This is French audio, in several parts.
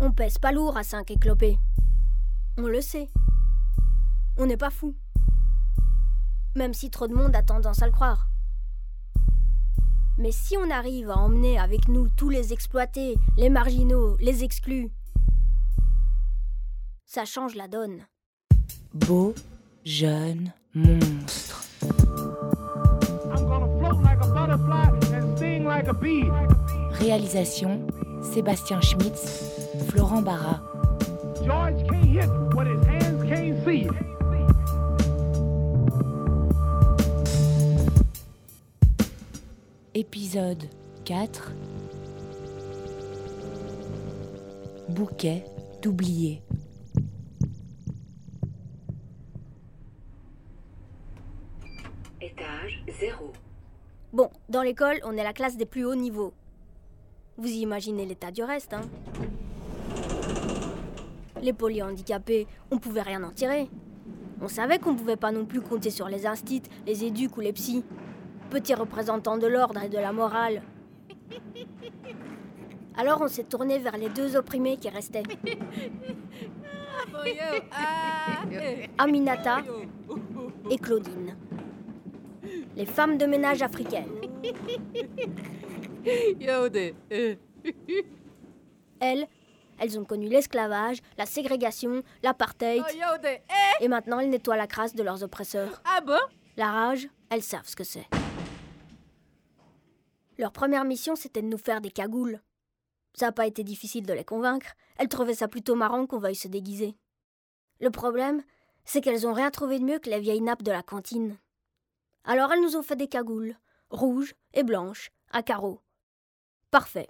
On pèse pas lourd à 5 éclopés. On le sait. On n'est pas fou. Même si trop de monde a tendance à le croire. Mais si on arrive à emmener avec nous tous les exploités, les marginaux, les exclus, ça change la donne. Beau, jeune, monstre. Réalisation Sébastien Schmitz, Florent Barra. Épisode 4 Bouquet d'oubliés. Étage 0. Bon, dans l'école, on est la classe des plus hauts niveaux. Vous imaginez l'état du reste, hein Les polyhandicapés, on pouvait rien en tirer. On savait qu'on pouvait pas non plus compter sur les instits, les éducs ou les psys. Petits représentants de l'ordre et de la morale. Alors on s'est tourné vers les deux opprimés qui restaient. Aminata et Claudine. Les femmes de ménage africaines. Elles, elles ont connu l'esclavage, la ségrégation, l'apartheid. Et maintenant, elles nettoient la crasse de leurs oppresseurs. Ah bon? La rage, elles savent ce que c'est. Leur première mission, c'était de nous faire des cagoules. Ça n'a pas été difficile de les convaincre. Elles trouvaient ça plutôt marrant qu'on veuille se déguiser. Le problème, c'est qu'elles ont rien trouvé de mieux que les vieilles nappes de la cantine. Alors elles nous ont fait des cagoules, rouges et blanches, à carreaux. Parfait.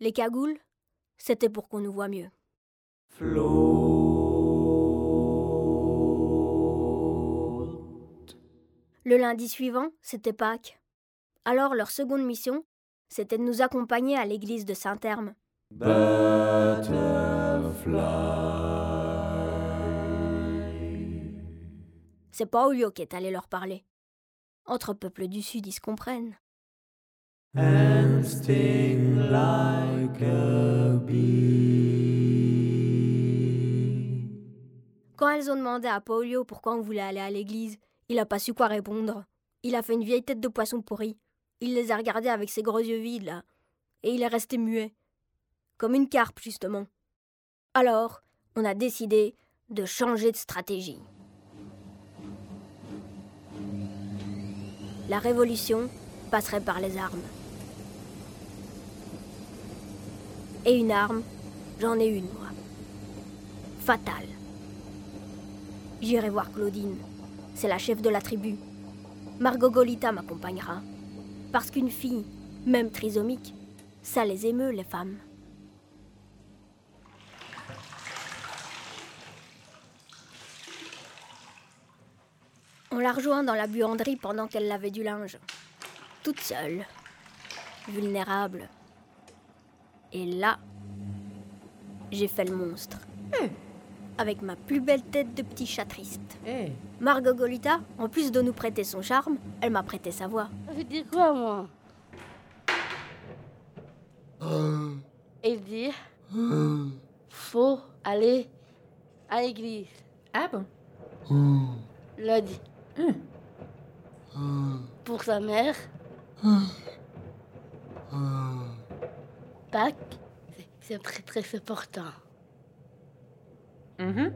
Les cagoules, c'était pour qu'on nous voit mieux. Le lundi suivant, c'était Pâques. Alors leur seconde mission, c'était de nous accompagner à l'église de Saint-Herme. C'est pas Olio qui est allé leur parler. Entre peuples du Sud, ils se comprennent. And sting like a bee. Quand elles ont demandé à Paulio pourquoi on voulait aller à l'église, il a pas su quoi répondre. Il a fait une vieille tête de poisson pourri. Il les a regardés avec ses gros yeux vides, là. Et il est resté muet. Comme une carpe, justement. Alors, on a décidé de changer de stratégie. La révolution passerait par les armes. Et une arme, j'en ai une, moi. Fatale. J'irai voir Claudine. C'est la chef de la tribu. Margot Golita m'accompagnera. Parce qu'une fille, même trisomique, ça les émeut, les femmes. On l'a rejoint dans la buanderie pendant qu'elle lavait du linge. Toute seule. Vulnérable. Et là, j'ai fait le monstre. Avec ma plus belle tête de petit chat triste. Eh, Margot Golita, en plus de nous prêter son charme, elle m'a prêté sa voix. Je dis quoi, moi? Il dit faut aller à l'église. Ah bon? Lundi. Pour sa mère. Pâques, c'est- très très important. Mhm.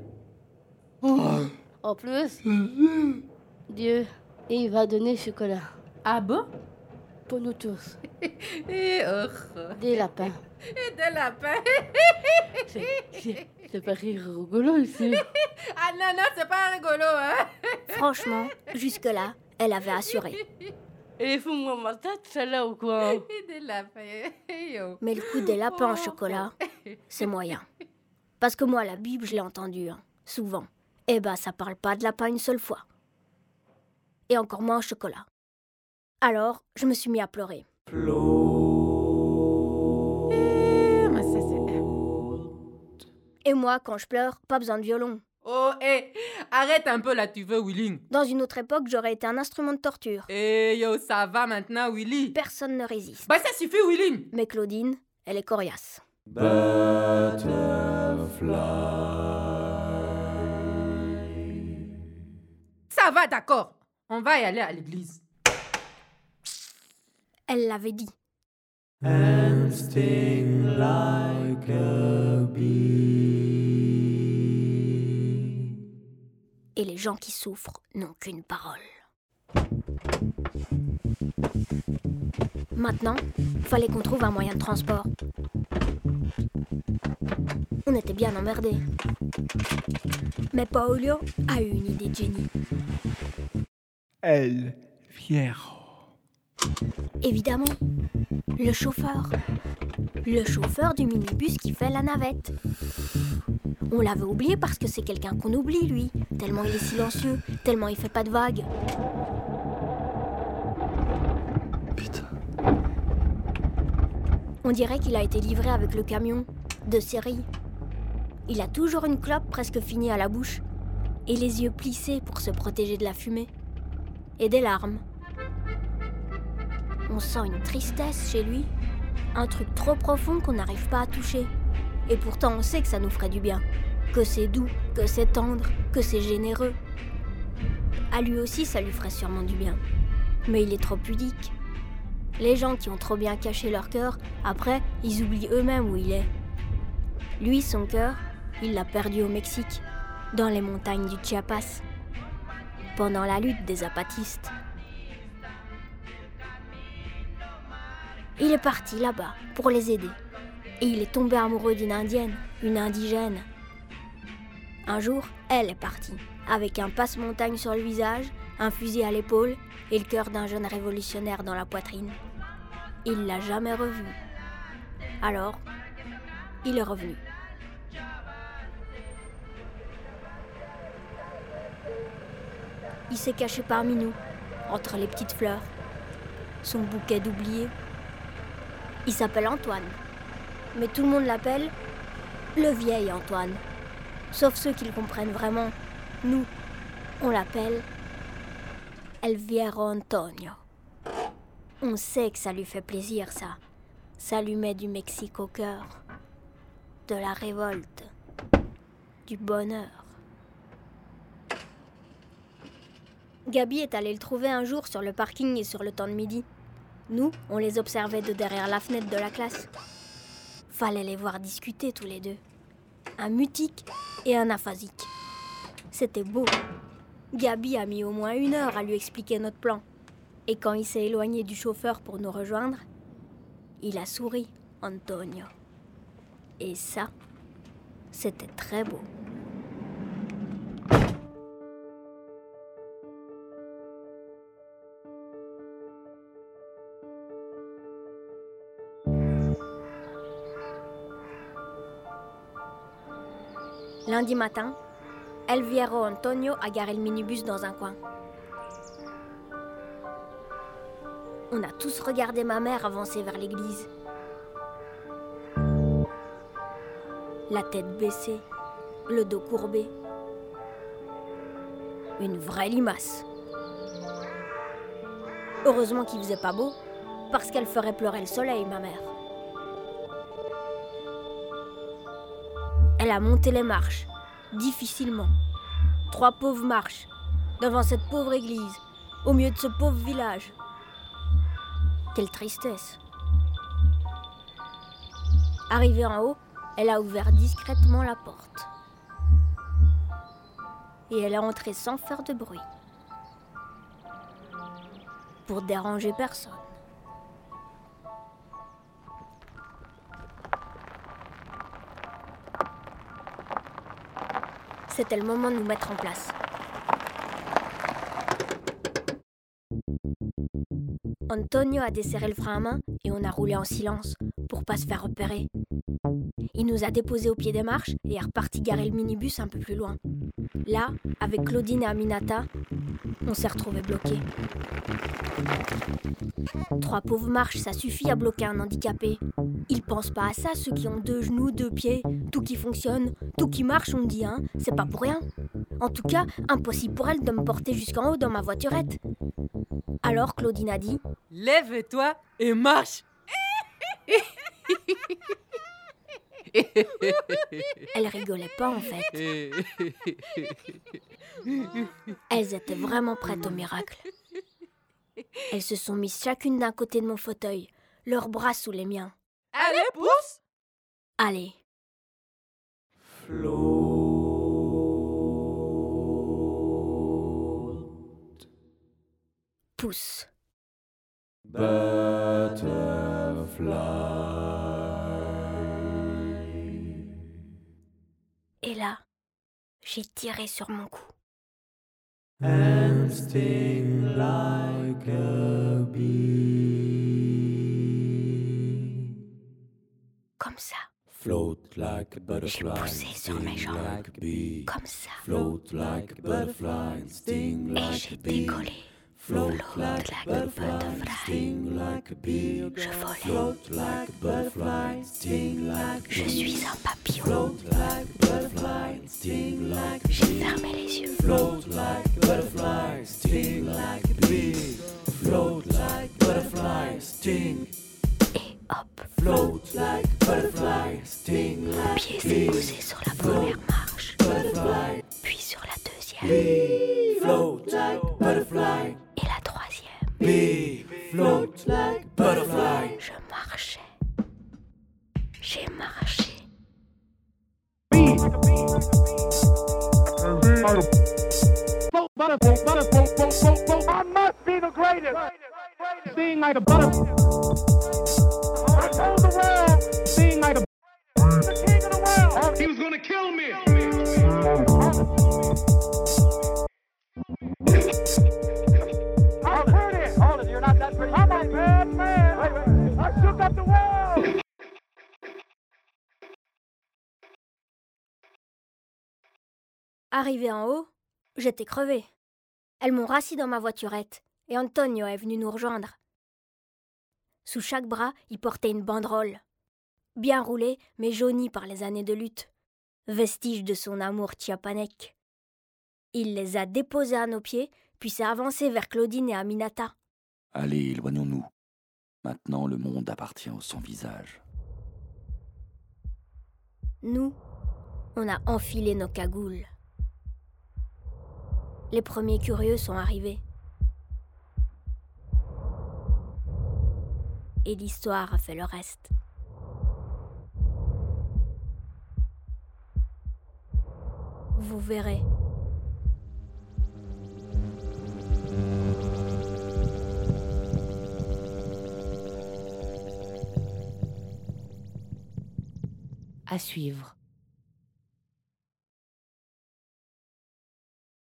En plus, Dieu, il va donner chocolat Ah bon? Pour nous tous. Et oh, Des lapins. et des lapins. C'est- C'est c'est pas rire rigolo ici. Ah non, non, c'est pas rigolo, hein Franchement, jusque-là, elle avait assuré. Et fous-moi ma tête, celle-là ou quoi. Mais le coup des lapins en chocolat, c'est moyen. Parce que moi, la Bible, je l'ai entendue, hein, souvent. Eh ben, ça parle pas de lapin une seule fois. Et encore moins en chocolat. Alors, je me suis mis à pleurer. Eh, Et moi, quand je pleure, pas besoin de violon. Oh, hé, arrête un peu là, tu veux, Willy. Dans une autre époque, j'aurais été un instrument de torture. Eh yo, ça va maintenant, Willy. Personne ne résiste. Bah, ça suffit, Willy. Mais Claudine, elle est coriace. butterfly. Ça va, d'accord. On va y aller à l'église. Elle l'avait dit. and sting like a bee. Et les gens qui souffrent n'ont qu'une parole. Maintenant, fallait qu'on trouve un moyen de transport. On était bien emmerdés. Mais Paolio a eu une idée de génie. El Fierro. Évidemment, le chauffeur. Le chauffeur du minibus qui fait la navette. On l'avait oublié parce que c'est quelqu'un qu'on oublie, lui. Tellement il est silencieux, tellement il fait pas de vagues. Putain. On dirait qu'il a été livré avec le camion, de série. Il a toujours une clope presque finie à la bouche, et les yeux plissés pour se protéger de la fumée. Et des larmes. On sent une tristesse chez lui, un truc trop profond qu'on n'arrive pas à toucher. Et pourtant on sait que ça nous ferait du bien, que c'est doux, que c'est tendre, que c'est généreux. À lui aussi ça lui ferait sûrement du bien. Mais il est trop pudique. Les gens qui ont trop bien caché leur cœur, après, ils oublient eux-mêmes où il est. Lui, son cœur, il l'a perdu au Mexique, dans les montagnes du Chiapas, pendant la lutte des zapatistes. Il est parti là-bas pour les aider. Et il est tombé amoureux d'une indienne, une indigène. Un jour, elle est partie, avec un passe-montagne sur le visage, un fusil à l'épaule et le cœur d'un jeune révolutionnaire dans la poitrine. Il l'a jamais revu. Alors, il est revenu. Il s'est caché parmi nous, entre les petites fleurs, son bouquet d'oubliés. Il s'appelle Antoine, mais tout le monde l'appelle le vieil Antoine. Sauf ceux qui le comprennent vraiment. Nous, on l'appelle El Viejo Antonio. On sait que ça lui fait plaisir, ça. Ça lui met du Mexique au cœur. De la révolte. Du bonheur. Gabi est allée le trouver un jour sur le parking et sur le temps de midi. Nous, on les observait de derrière la fenêtre de la classe. Fallait les voir discuter tous les deux. Un mutique et un aphasique. C'était beau. Gabi a mis au moins une heure à lui expliquer notre plan. Et quand il s'est éloigné du chauffeur pour nous rejoindre, il a souri, Antonio. Et ça, c'était très beau. Lundi matin, El Viejo Antonio a garé le minibus dans un coin. On a tous regardé ma mère avancer vers l'église. La tête baissée, le dos courbé. Une vraie limace. Heureusement qu'il faisait pas beau, parce qu'elle ferait pleurer le soleil, ma mère. Elle a monté les marches, difficilement. Trois pauvres marches, devant cette pauvre église, au milieu de ce pauvre village. Quelle tristesse. Arrivée en haut, elle a ouvert discrètement la porte. Et elle est entrée sans faire de bruit. Pour déranger personne. C'était le moment de nous mettre en place. Antonio a desserré le frein à main et on a roulé en silence pour pas se faire repérer. Il nous a déposés au pied des marches et est reparti garer le minibus un peu plus loin. Là, avec Claudine et Aminata, on s'est retrouvés bloqués. Trois pauvres marches, ça suffit à bloquer un handicapé. Ils pensent pas à ça, ceux qui ont deux genoux, deux pieds, tout qui fonctionne, tout qui marche, on dit, hein, c'est pas pour rien. En tout cas, impossible pour elle de me porter jusqu'en haut dans ma voiturette. Alors Claudine a dit Lève-toi et marche. Elles rigolaient pas en fait. Elles étaient vraiment prêtes au miracle. Elles se sont mises chacune d'un côté de mon fauteuil, leurs bras sous les miens. Allez, pousse Allez. Pousse. Butterfly. Et là, j'ai tiré sur mon cou. And sting like a bee. Comme ça, Float like a butterfly. poussé sur mes sting jambes. like a bee. comme ça. Float like a butterfly. Sting Et like j'ai a bee. décollé. Float Float like butterfly, butterfly. sting like a bee. Je volais. Float like a butterfly, sting like a Je suis un papillon. Float like a butterfly, sting like a J'ai fermé les yeux. Float butterfly. Marchais. J'ai marché. I must be the greatest. Being like a butterfly. I told the world, being like a the king of the world. He was gonna kill me. I heard it. Hold it, you're not that pretty. Shook up the world. Arrivé en haut, j'étais crevé. Elles m'ont rassis dans ma voiturette et Antonio est venu nous rejoindre. Sous chaque bras, il portait une banderole. Bien roulée, mais jaunie par les années de lutte. Vestige de son amour chiapanec. Il les a déposés à nos pieds, puis s'est avancé vers Claudine et Aminata. Allez, éloignons-nous. Maintenant, le monde appartient au sans-visage. Nous, on a enfilé nos cagoules. Les premiers curieux sont arrivés. Et l'histoire a fait le reste. Vous verrez. À suivre.